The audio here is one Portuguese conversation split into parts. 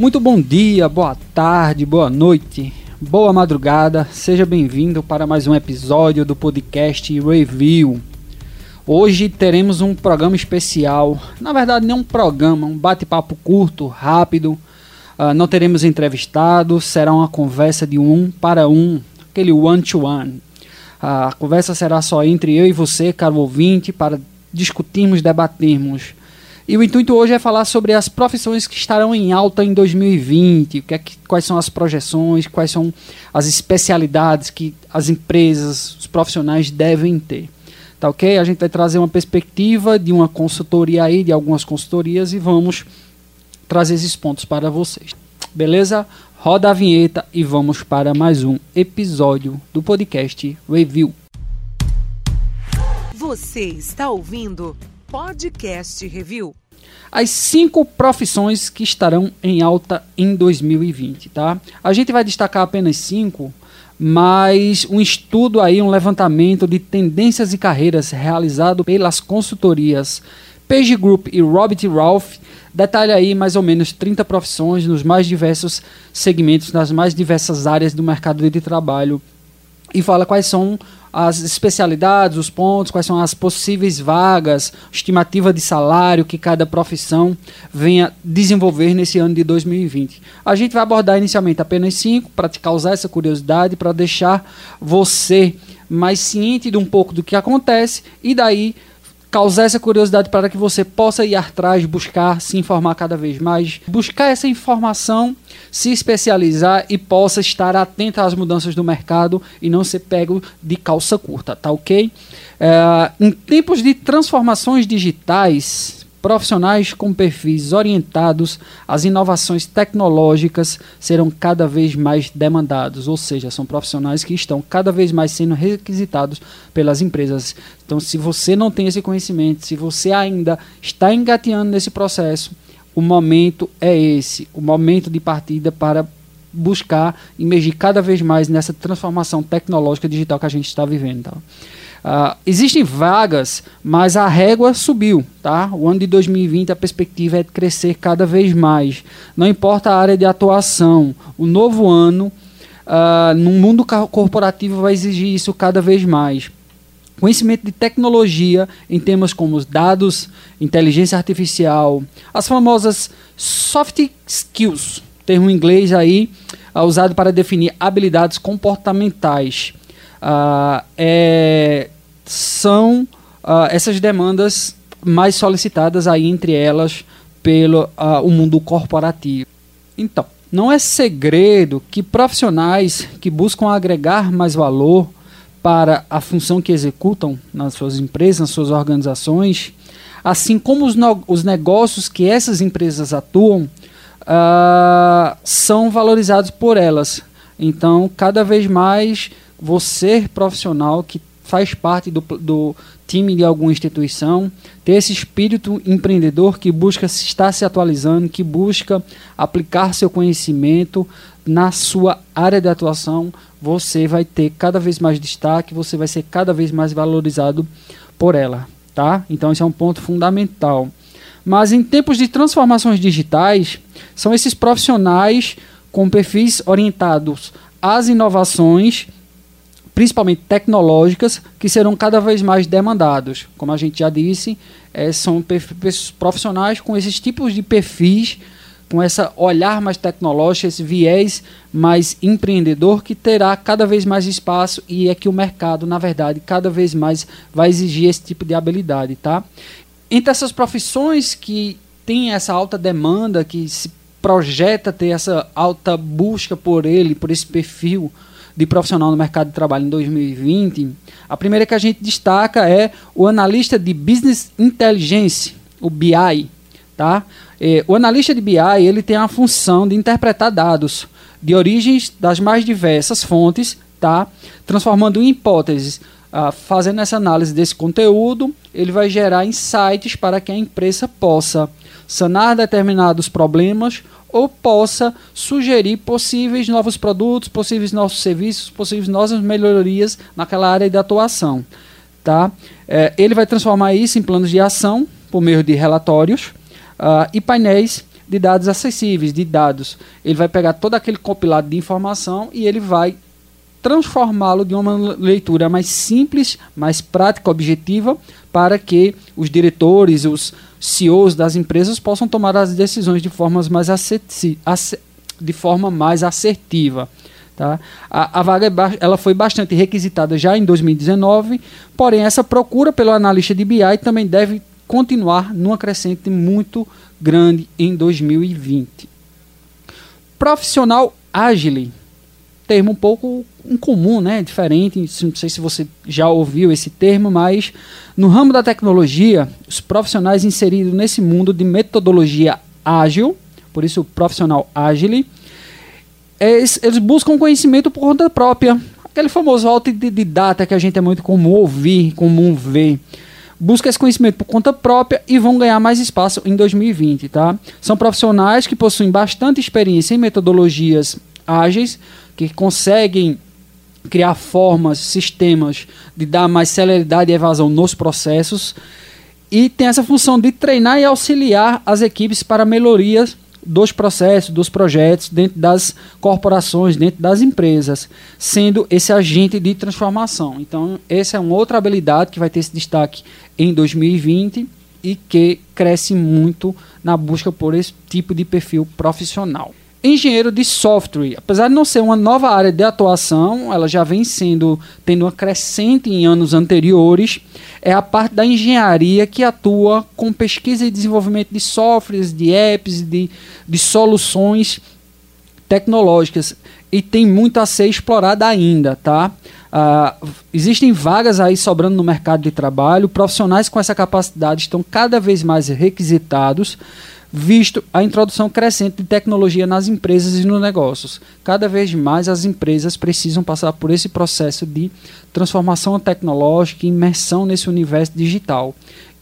Muito bom dia, boa tarde, boa noite, boa madrugada. Seja bem-vindo para mais um episódio do podcast Review. Hoje teremos um programa especial. Na verdade, não um programa, um bate-papo curto, rápido. Uh, não teremos entrevistados, será uma conversa de um para um, aquele one-to-one. -one. A conversa será só entre eu e você, caro ouvinte, para discutirmos, debatermos e o intuito hoje é falar sobre as profissões que estarão em alta em 2020, que é que, quais são as projeções, quais são as especialidades que as empresas, os profissionais devem ter. Tá ok? A gente vai trazer uma perspectiva de uma consultoria aí, de algumas consultorias, e vamos trazer esses pontos para vocês. Beleza? Roda a vinheta e vamos para mais um episódio do podcast Review. Você está ouvindo Podcast Review. As cinco profissões que estarão em alta em 2020, tá? A gente vai destacar apenas cinco, mas um estudo aí, um levantamento de tendências e carreiras realizado pelas consultorias Page Group e Robert Ralph detalha aí mais ou menos 30 profissões nos mais diversos segmentos, nas mais diversas áreas do mercado de trabalho e fala quais são as especialidades, os pontos, quais são as possíveis vagas, estimativa de salário que cada profissão venha desenvolver nesse ano de 2020. A gente vai abordar inicialmente apenas cinco para te causar essa curiosidade, para deixar você mais ciente de um pouco do que acontece e daí causar essa curiosidade para que você possa ir atrás, buscar, se informar cada vez mais, buscar essa informação, se especializar e possa estar atento às mudanças do mercado e não ser pego de calça curta, tá ok? É, em tempos de transformações digitais, Profissionais com perfis orientados às inovações tecnológicas serão cada vez mais demandados, ou seja, são profissionais que estão cada vez mais sendo requisitados pelas empresas. Então, se você não tem esse conhecimento, se você ainda está engateando nesse processo, o momento é esse, o momento de partida para buscar emergir cada vez mais nessa transformação tecnológica digital que a gente está vivendo. Tá? Uh, existem vagas, mas a régua subiu, tá? O ano de 2020 a perspectiva é de crescer cada vez mais. Não importa a área de atuação, o novo ano uh, no mundo corporativo vai exigir isso cada vez mais. Conhecimento de tecnologia em temas como os dados, inteligência artificial, as famosas soft skills, termo inglês aí, uh, usado para definir habilidades comportamentais uh, é, são uh, essas demandas mais solicitadas aí entre elas pelo uh, o mundo corporativo. Então, não é segredo que profissionais que buscam agregar mais valor para a função que executam nas suas empresas, nas suas organizações, assim como os, os negócios que essas empresas atuam, uh, são valorizados por elas. Então, cada vez mais você profissional que faz parte do, do time de alguma instituição, ter esse espírito empreendedor que busca estar se atualizando, que busca aplicar seu conhecimento na sua área de atuação, você vai ter cada vez mais destaque, você vai ser cada vez mais valorizado por ela, tá? Então esse é um ponto fundamental. Mas em tempos de transformações digitais, são esses profissionais com perfis orientados às inovações principalmente tecnológicas, que serão cada vez mais demandados. Como a gente já disse, é, são profissionais com esses tipos de perfis, com esse olhar mais tecnológico, esse viés mais empreendedor, que terá cada vez mais espaço e é que o mercado, na verdade, cada vez mais vai exigir esse tipo de habilidade. Tá? Entre essas profissões que têm essa alta demanda, que se projeta ter essa alta busca por ele, por esse perfil, de profissional no mercado de trabalho em 2020, a primeira que a gente destaca é o analista de Business Intelligence, o BI. Tá? É, o analista de BI ele tem a função de interpretar dados de origens das mais diversas fontes, tá? transformando em hipóteses. Ah, fazendo essa análise desse conteúdo, ele vai gerar insights para que a empresa possa sanar determinados problemas ou possa sugerir possíveis novos produtos, possíveis novos serviços, possíveis novas melhorias naquela área de atuação. Tá? É, ele vai transformar isso em planos de ação por meio de relatórios uh, e painéis de dados acessíveis, de dados. Ele vai pegar todo aquele compilado de informação e ele vai transformá-lo de uma leitura mais simples, mais prática, objetiva, para que os diretores, os CEOs das empresas possam tomar as decisões de, formas mais de forma mais assertiva. Tá? A, a vaga é ela foi bastante requisitada já em 2019, porém essa procura pelo analista de BI também deve continuar numa crescente muito grande em 2020. Profissional ágil termo um pouco incomum, né? Diferente. Não sei se você já ouviu esse termo, mas no ramo da tecnologia, os profissionais inseridos nesse mundo de metodologia ágil, por isso profissional ágil, eles, eles buscam conhecimento por conta própria. Aquele famoso autodidata que a gente é muito comum ouvir, comum ver busca esse conhecimento por conta própria e vão ganhar mais espaço em 2020, tá? São profissionais que possuem bastante experiência em metodologias ágeis, que conseguem criar formas, sistemas de dar mais celeridade e evasão nos processos e tem essa função de treinar e auxiliar as equipes para melhorias dos processos, dos projetos dentro das corporações, dentro das empresas, sendo esse agente de transformação. Então, essa é uma outra habilidade que vai ter esse destaque em 2020 e que cresce muito na busca por esse tipo de perfil profissional engenheiro de software. Apesar de não ser uma nova área de atuação, ela já vem sendo tendo uma crescente em anos anteriores. É a parte da engenharia que atua com pesquisa e desenvolvimento de softwares, de apps, de, de soluções tecnológicas e tem muito a ser explorada ainda, tá? Uh, existem vagas aí sobrando no mercado de trabalho, profissionais com essa capacidade estão cada vez mais requisitados visto a introdução crescente de tecnologia nas empresas e nos negócios. Cada vez mais as empresas precisam passar por esse processo de transformação tecnológica e imersão nesse universo digital.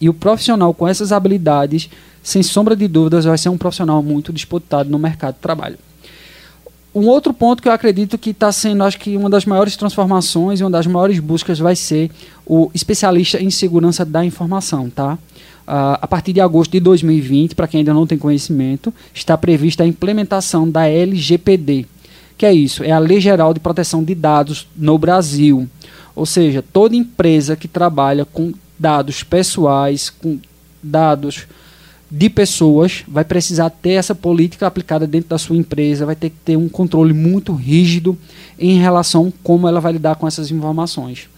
E o profissional com essas habilidades, sem sombra de dúvidas, vai ser um profissional muito disputado no mercado de trabalho. Um outro ponto que eu acredito que está sendo, acho que uma das maiores transformações e uma das maiores buscas vai ser o especialista em segurança da informação, tá? Uh, a partir de agosto de 2020, para quem ainda não tem conhecimento, está prevista a implementação da LGPD. Que é isso? É a Lei Geral de Proteção de Dados no Brasil. Ou seja, toda empresa que trabalha com dados pessoais, com dados de pessoas, vai precisar ter essa política aplicada dentro da sua empresa, vai ter que ter um controle muito rígido em relação a como ela vai lidar com essas informações.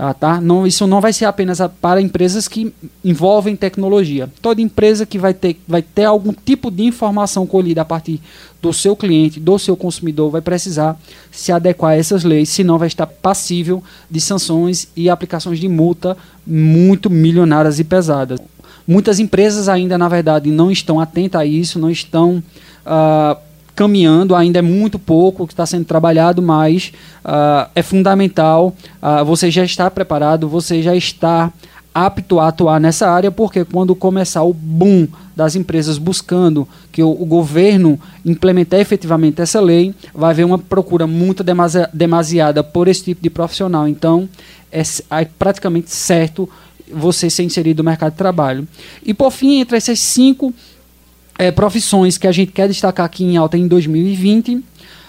Ah, tá? não, isso não vai ser apenas para empresas que envolvem tecnologia. Toda empresa que vai ter, vai ter algum tipo de informação colhida a partir do seu cliente, do seu consumidor, vai precisar se adequar a essas leis, senão vai estar passível de sanções e aplicações de multa muito milionárias e pesadas. Muitas empresas ainda, na verdade, não estão atentas a isso, não estão. Uh, caminhando, ainda é muito pouco que está sendo trabalhado, mas uh, é fundamental. Uh, você já está preparado, você já está apto a atuar nessa área, porque quando começar o boom das empresas buscando que o, o governo implemente efetivamente essa lei, vai haver uma procura muito demasiada por esse tipo de profissional. Então, é, é praticamente certo você ser inserido no mercado de trabalho. E por fim, entre essas cinco é, profissões que a gente quer destacar aqui em alta em 2020,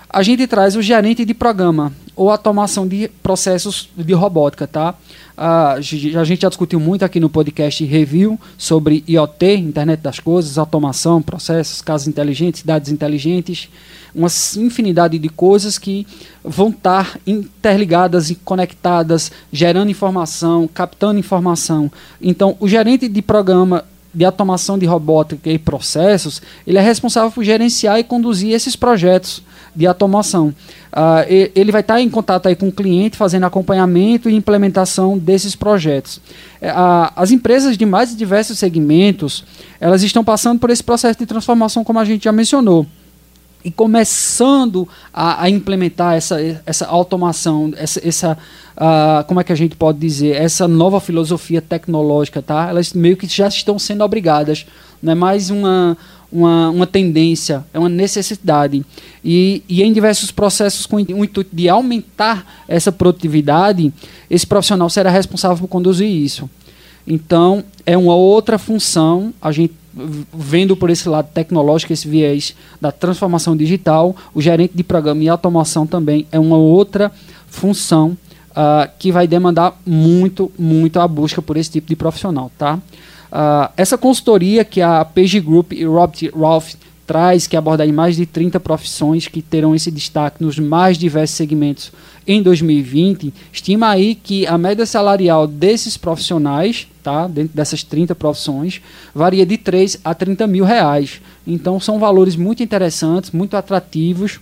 a gente traz o gerente de programa ou automação de processos de robótica, tá? a gente já discutiu muito aqui no podcast Review sobre IoT, Internet das Coisas, automação, processos, casas inteligentes, cidades inteligentes, uma infinidade de coisas que vão estar interligadas e conectadas, gerando informação, captando informação. Então, o gerente de programa de automação de robótica e processos, ele é responsável por gerenciar e conduzir esses projetos de automação. Uh, ele vai estar em contato aí com o cliente, fazendo acompanhamento e implementação desses projetos. Uh, as empresas de mais diversos segmentos, elas estão passando por esse processo de transformação, como a gente já mencionou e começando a, a, implementar essa, essa automação, essa, essa uh, como é que a gente pode dizer, essa nova filosofia tecnológica, tá? Elas meio que já estão sendo obrigadas, não é mais uma, uma, uma tendência, é uma necessidade. E, e em diversos processos com o intuito de aumentar essa produtividade, esse profissional será responsável por conduzir isso. Então, é uma outra função, a gente vendo por esse lado tecnológico, esse viés da transformação digital, o gerente de programa e automação também é uma outra função uh, que vai demandar muito, muito a busca por esse tipo de profissional, tá? Uh, essa consultoria que a Page Group e Robert Ralph traz, que aborda aí mais de 30 profissões que terão esse destaque nos mais diversos segmentos em 2020, estima aí que a média salarial desses profissionais, tá, dentro dessas 30 profissões, varia de 3 a 30 mil reais. Então são valores muito interessantes, muito atrativos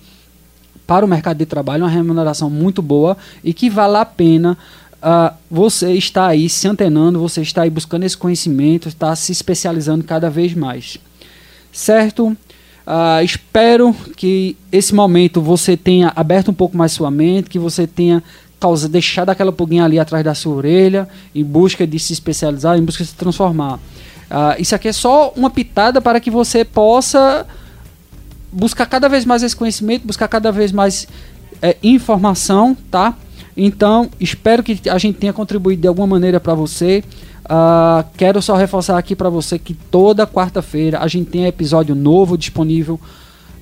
para o mercado de trabalho, uma remuneração muito boa e que vale a pena uh, você estar aí se antenando, você está aí buscando esse conhecimento, está se especializando cada vez mais. Certo? Uh, espero que esse momento você tenha aberto um pouco mais sua mente, que você tenha causa, deixado aquela pulguinha ali atrás da sua orelha, em busca de se especializar, em busca de se transformar. Uh, isso aqui é só uma pitada para que você possa buscar cada vez mais esse conhecimento, buscar cada vez mais é, informação, tá? Então, espero que a gente tenha contribuído de alguma maneira para você. Uh, quero só reforçar aqui para você que toda quarta-feira a gente tem episódio novo disponível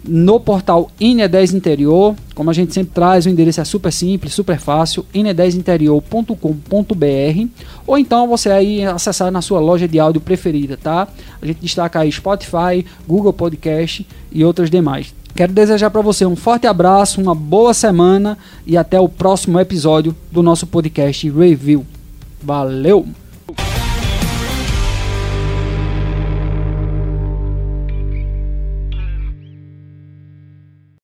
no portal INE10 Interior. Como a gente sempre traz, o endereço é super simples, super fácil, ine10interior.com.br ou então você aí acessar na sua loja de áudio preferida, tá? A gente destaca aí Spotify, Google Podcast e outras demais. Quero desejar para você um forte abraço, uma boa semana e até o próximo episódio do nosso podcast Review. Valeu!